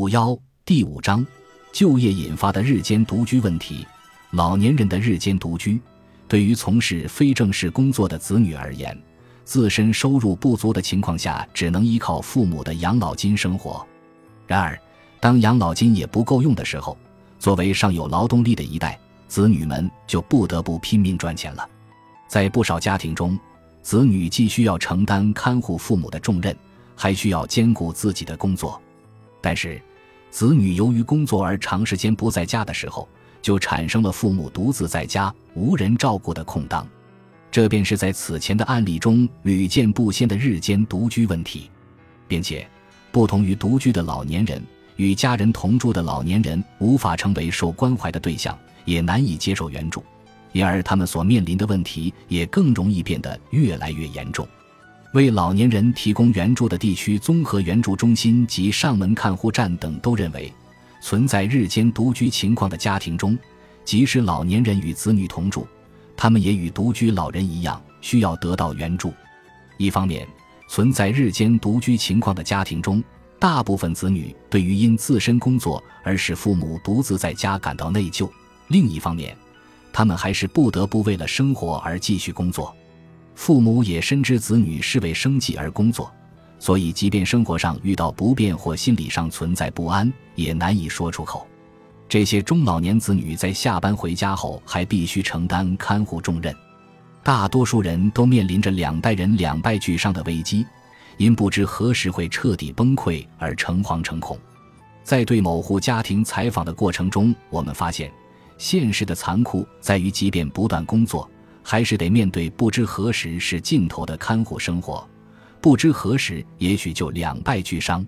五幺第五章，就业引发的日间独居问题。老年人的日间独居，对于从事非正式工作的子女而言，自身收入不足的情况下，只能依靠父母的养老金生活。然而，当养老金也不够用的时候，作为尚有劳动力的一代，子女们就不得不拼命赚钱了。在不少家庭中，子女既需要承担看护父母的重任，还需要兼顾自己的工作。但是，子女由于工作而长时间不在家的时候，就产生了父母独自在家无人照顾的空档，这便是在此前的案例中屡见不鲜的日间独居问题，并且，不同于独居的老年人，与家人同住的老年人无法成为受关怀的对象，也难以接受援助，因而他们所面临的问题也更容易变得越来越严重。为老年人提供援助的地区综合援助中心及上门看护站等都认为，存在日间独居情况的家庭中，即使老年人与子女同住，他们也与独居老人一样需要得到援助。一方面，存在日间独居情况的家庭中，大部分子女对于因自身工作而使父母独自在家感到内疚；另一方面，他们还是不得不为了生活而继续工作。父母也深知子女是为生计而工作，所以即便生活上遇到不便或心理上存在不安，也难以说出口。这些中老年子女在下班回家后，还必须承担看护重任，大多数人都面临着两代人两败俱伤的危机，因不知何时会彻底崩溃而诚惶诚恐。在对某户家庭采访的过程中，我们发现，现实的残酷在于，即便不断工作。还是得面对不知何时是尽头的看护生活，不知何时也许就两败俱伤。